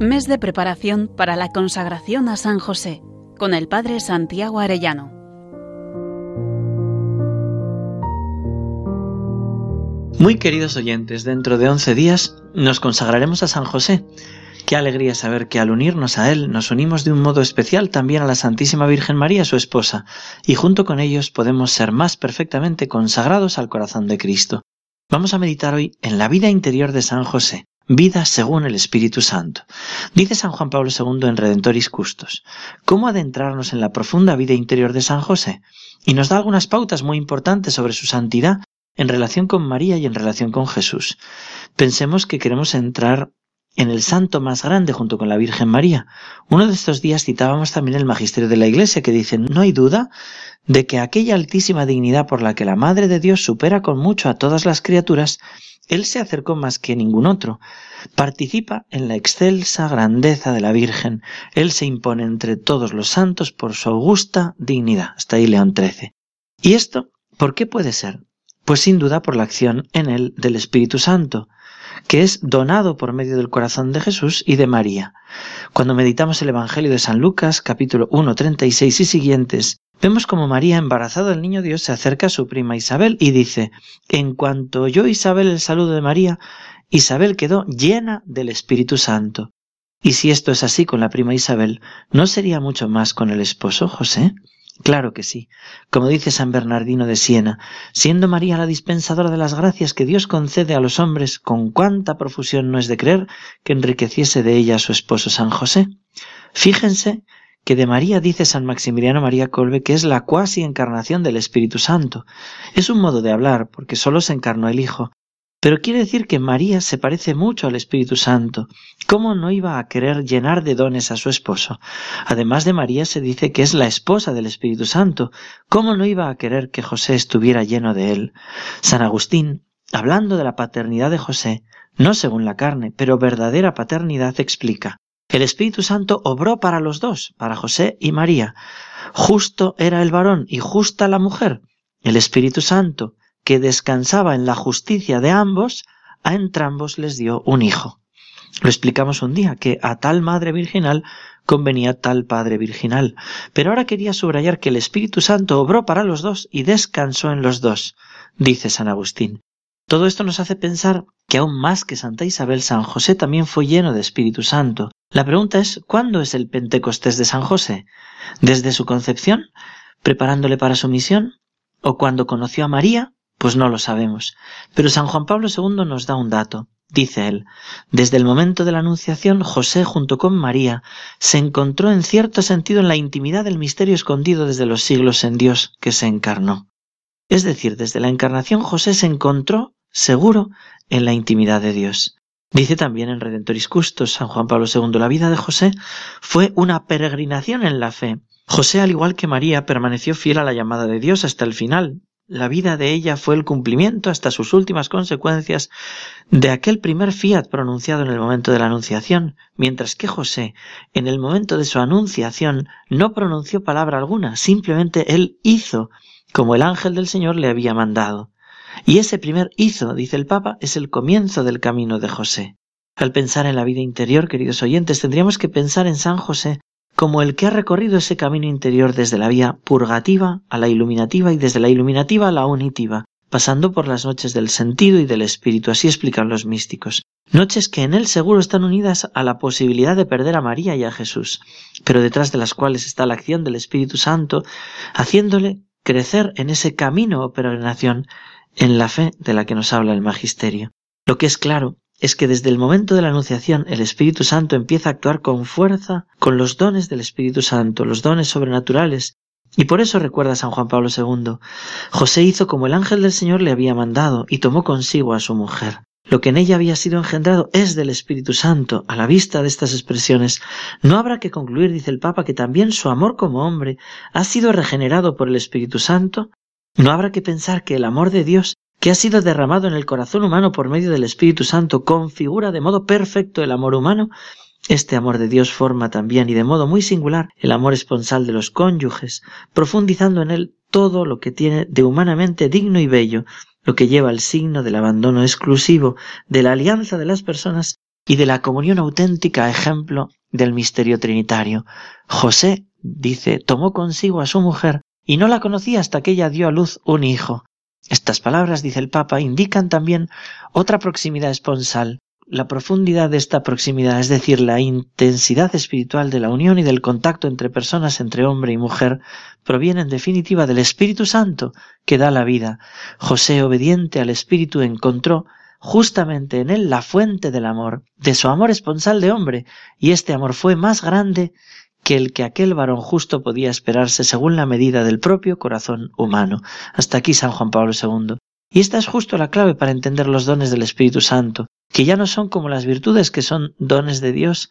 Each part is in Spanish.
Mes de preparación para la consagración a San José con el Padre Santiago Arellano. Muy queridos oyentes, dentro de once días nos consagraremos a San José. Qué alegría saber que al unirnos a Él nos unimos de un modo especial también a la Santísima Virgen María, su esposa, y junto con ellos podemos ser más perfectamente consagrados al corazón de Cristo. Vamos a meditar hoy en la vida interior de San José vida según el Espíritu Santo. Dice San Juan Pablo II en Redentoris Custos, ¿cómo adentrarnos en la profunda vida interior de San José? Y nos da algunas pautas muy importantes sobre su santidad en relación con María y en relación con Jesús. Pensemos que queremos entrar en el santo más grande junto con la Virgen María. Uno de estos días citábamos también el magisterio de la Iglesia que dice, no hay duda de que aquella altísima dignidad por la que la Madre de Dios supera con mucho a todas las criaturas él se acercó más que ningún otro. Participa en la excelsa grandeza de la Virgen. Él se impone entre todos los santos por su augusta dignidad. Hasta ahí León XIII. ¿Y esto por qué puede ser? Pues sin duda por la acción en él del Espíritu Santo, que es donado por medio del corazón de Jesús y de María. Cuando meditamos el Evangelio de San Lucas, capítulo 1, 36 y siguientes, Vemos como María, embarazada del niño Dios, se acerca a su prima Isabel y dice, en cuanto oyó Isabel el saludo de María, Isabel quedó llena del Espíritu Santo. Y si esto es así con la prima Isabel, ¿no sería mucho más con el esposo José? Claro que sí. Como dice San Bernardino de Siena, siendo María la dispensadora de las gracias que Dios concede a los hombres, con cuánta profusión no es de creer que enriqueciese de ella a su esposo San José. Fíjense que de María dice San Maximiliano María Colbe que es la cuasi encarnación del Espíritu Santo. Es un modo de hablar, porque solo se encarnó el Hijo. Pero quiere decir que María se parece mucho al Espíritu Santo. ¿Cómo no iba a querer llenar de dones a su esposo? Además de María se dice que es la esposa del Espíritu Santo. ¿Cómo no iba a querer que José estuviera lleno de él? San Agustín, hablando de la paternidad de José, no según la carne, pero verdadera paternidad, explica. El Espíritu Santo obró para los dos, para José y María. Justo era el varón y justa la mujer. El Espíritu Santo, que descansaba en la justicia de ambos, a entrambos les dio un hijo. Lo explicamos un día, que a tal madre virginal convenía tal padre virginal. Pero ahora quería subrayar que el Espíritu Santo obró para los dos y descansó en los dos, dice San Agustín. Todo esto nos hace pensar que aún más que Santa Isabel, San José también fue lleno de Espíritu Santo. La pregunta es, ¿cuándo es el Pentecostés de San José? ¿Desde su concepción? ¿Preparándole para su misión? ¿O cuando conoció a María? Pues no lo sabemos. Pero San Juan Pablo II nos da un dato. Dice él, desde el momento de la Anunciación, José junto con María se encontró en cierto sentido en la intimidad del misterio escondido desde los siglos en Dios que se encarnó. Es decir, desde la encarnación José se encontró seguro en la intimidad de Dios. Dice también en Redentoris Custos San Juan Pablo II, la vida de José fue una peregrinación en la fe. José, al igual que María, permaneció fiel a la llamada de Dios hasta el final. La vida de ella fue el cumplimiento hasta sus últimas consecuencias de aquel primer fiat pronunciado en el momento de la anunciación, mientras que José, en el momento de su anunciación, no pronunció palabra alguna, simplemente él hizo como el ángel del Señor le había mandado. Y ese primer hizo, dice el Papa, es el comienzo del camino de José. Al pensar en la vida interior, queridos oyentes, tendríamos que pensar en San José como el que ha recorrido ese camino interior desde la vía purgativa a la iluminativa y desde la iluminativa a la unitiva, pasando por las noches del sentido y del espíritu, así explican los místicos. Noches que en él seguro están unidas a la posibilidad de perder a María y a Jesús, pero detrás de las cuales está la acción del Espíritu Santo, haciéndole crecer en ese camino o peregrinación en la fe de la que nos habla el Magisterio. Lo que es claro es que desde el momento de la Anunciación el Espíritu Santo empieza a actuar con fuerza con los dones del Espíritu Santo, los dones sobrenaturales. Y por eso recuerda San Juan Pablo II, José hizo como el ángel del Señor le había mandado y tomó consigo a su mujer. Lo que en ella había sido engendrado es del Espíritu Santo. A la vista de estas expresiones, no habrá que concluir, dice el Papa, que también su amor como hombre ha sido regenerado por el Espíritu Santo no habrá que pensar que el amor de Dios, que ha sido derramado en el corazón humano por medio del Espíritu Santo, configura de modo perfecto el amor humano. Este amor de Dios forma también y de modo muy singular el amor esponsal de los cónyuges, profundizando en él todo lo que tiene de humanamente digno y bello, lo que lleva el signo del abandono exclusivo, de la alianza de las personas y de la comunión auténtica ejemplo del misterio trinitario. José, dice, tomó consigo a su mujer y no la conocía hasta que ella dio a luz un hijo. Estas palabras, dice el Papa, indican también otra proximidad esponsal, la profundidad de esta proximidad, es decir, la intensidad espiritual de la unión y del contacto entre personas, entre hombre y mujer, proviene en definitiva del Espíritu Santo que da la vida. José, obediente al Espíritu, encontró justamente en él la fuente del amor, de su amor esponsal de hombre, y este amor fue más grande que el que aquel varón justo podía esperarse según la medida del propio corazón humano. Hasta aquí San Juan Pablo II. Y esta es justo la clave para entender los dones del Espíritu Santo, que ya no son como las virtudes que son dones de Dios,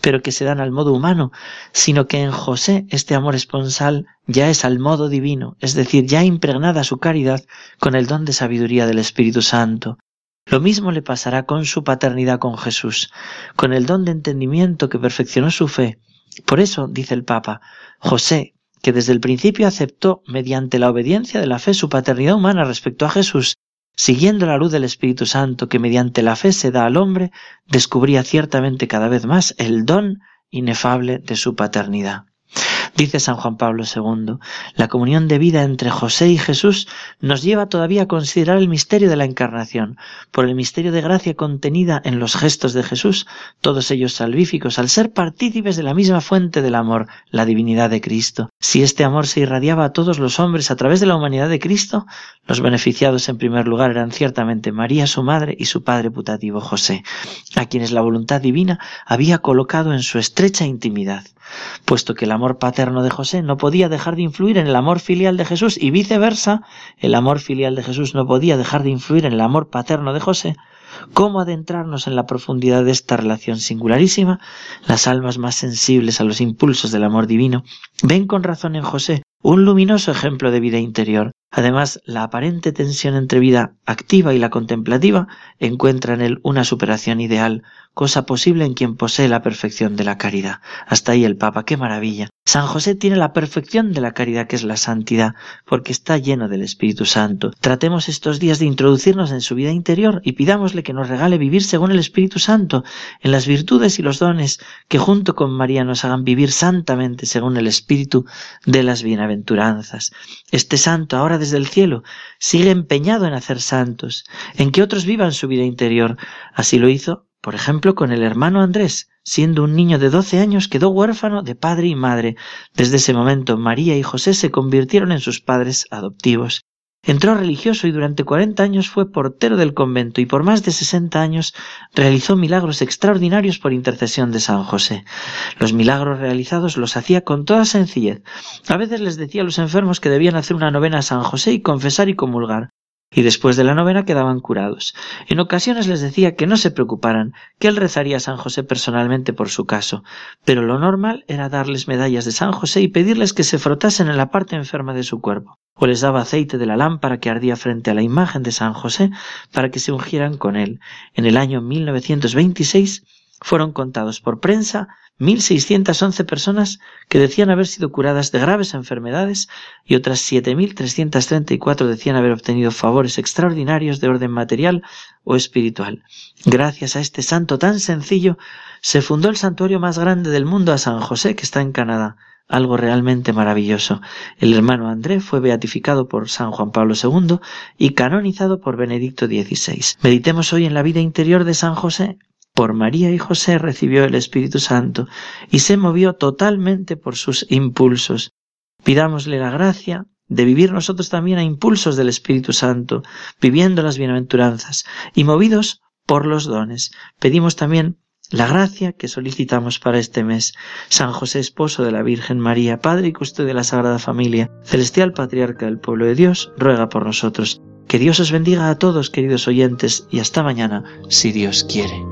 pero que se dan al modo humano, sino que en José este amor esponsal ya es al modo divino, es decir, ya impregnada su caridad con el don de sabiduría del Espíritu Santo. Lo mismo le pasará con su paternidad con Jesús, con el don de entendimiento que perfeccionó su fe. Por eso, dice el Papa, José, que desde el principio aceptó, mediante la obediencia de la fe, su paternidad humana respecto a Jesús, siguiendo la luz del Espíritu Santo que mediante la fe se da al hombre, descubría ciertamente cada vez más el don inefable de su paternidad. Dice San Juan Pablo II, la comunión de vida entre José y Jesús nos lleva todavía a considerar el misterio de la encarnación, por el misterio de gracia contenida en los gestos de Jesús, todos ellos salvíficos, al ser partícipes de la misma fuente del amor, la divinidad de Cristo. Si este amor se irradiaba a todos los hombres a través de la humanidad de Cristo, los beneficiados en primer lugar eran ciertamente María su madre y su padre putativo José, a quienes la voluntad divina había colocado en su estrecha intimidad puesto que el amor paterno de José no podía dejar de influir en el amor filial de Jesús y viceversa, el amor filial de Jesús no podía dejar de influir en el amor paterno de José, ¿Cómo adentrarnos en la profundidad de esta relación singularísima? Las almas más sensibles a los impulsos del amor divino ven con razón en José un luminoso ejemplo de vida interior. Además, la aparente tensión entre vida activa y la contemplativa encuentra en él una superación ideal, cosa posible en quien posee la perfección de la caridad. Hasta ahí el Papa, qué maravilla. San José tiene la perfección de la caridad que es la santidad, porque está lleno del Espíritu Santo. Tratemos estos días de introducirnos en su vida interior y pidámosle que nos regale vivir según el Espíritu Santo, en las virtudes y los dones que junto con María nos hagan vivir santamente según el Espíritu de las bienaventuranzas. Este santo ahora desde el cielo sigue empeñado en hacer santos, en que otros vivan su vida interior. Así lo hizo por ejemplo, con el hermano Andrés, siendo un niño de doce años, quedó huérfano de padre y madre. Desde ese momento, María y José se convirtieron en sus padres adoptivos. Entró religioso y durante cuarenta años fue portero del convento y por más de sesenta años realizó milagros extraordinarios por intercesión de San José. Los milagros realizados los hacía con toda sencillez. A veces les decía a los enfermos que debían hacer una novena a San José y confesar y comulgar y después de la novena quedaban curados. En ocasiones les decía que no se preocuparan, que él rezaría a San José personalmente por su caso, pero lo normal era darles medallas de San José y pedirles que se frotasen en la parte enferma de su cuerpo, o les daba aceite de la lámpara que ardía frente a la imagen de San José para que se ungieran con él. En el año 1926 fueron contados por prensa 1.611 personas que decían haber sido curadas de graves enfermedades y otras 7.334 decían haber obtenido favores extraordinarios de orden material o espiritual. Gracias a este santo tan sencillo, se fundó el santuario más grande del mundo a San José, que está en Canadá. Algo realmente maravilloso. El hermano André fue beatificado por San Juan Pablo II y canonizado por Benedicto XVI. Meditemos hoy en la vida interior de San José por María y José recibió el Espíritu Santo y se movió totalmente por sus impulsos. Pidámosle la gracia de vivir nosotros también a impulsos del Espíritu Santo, viviendo las bienaventuranzas y movidos por los dones. Pedimos también la gracia que solicitamos para este mes. San José, esposo de la Virgen María, Padre y custodio de la Sagrada Familia, celestial patriarca del pueblo de Dios, ruega por nosotros. Que Dios os bendiga a todos, queridos oyentes, y hasta mañana, si Dios quiere.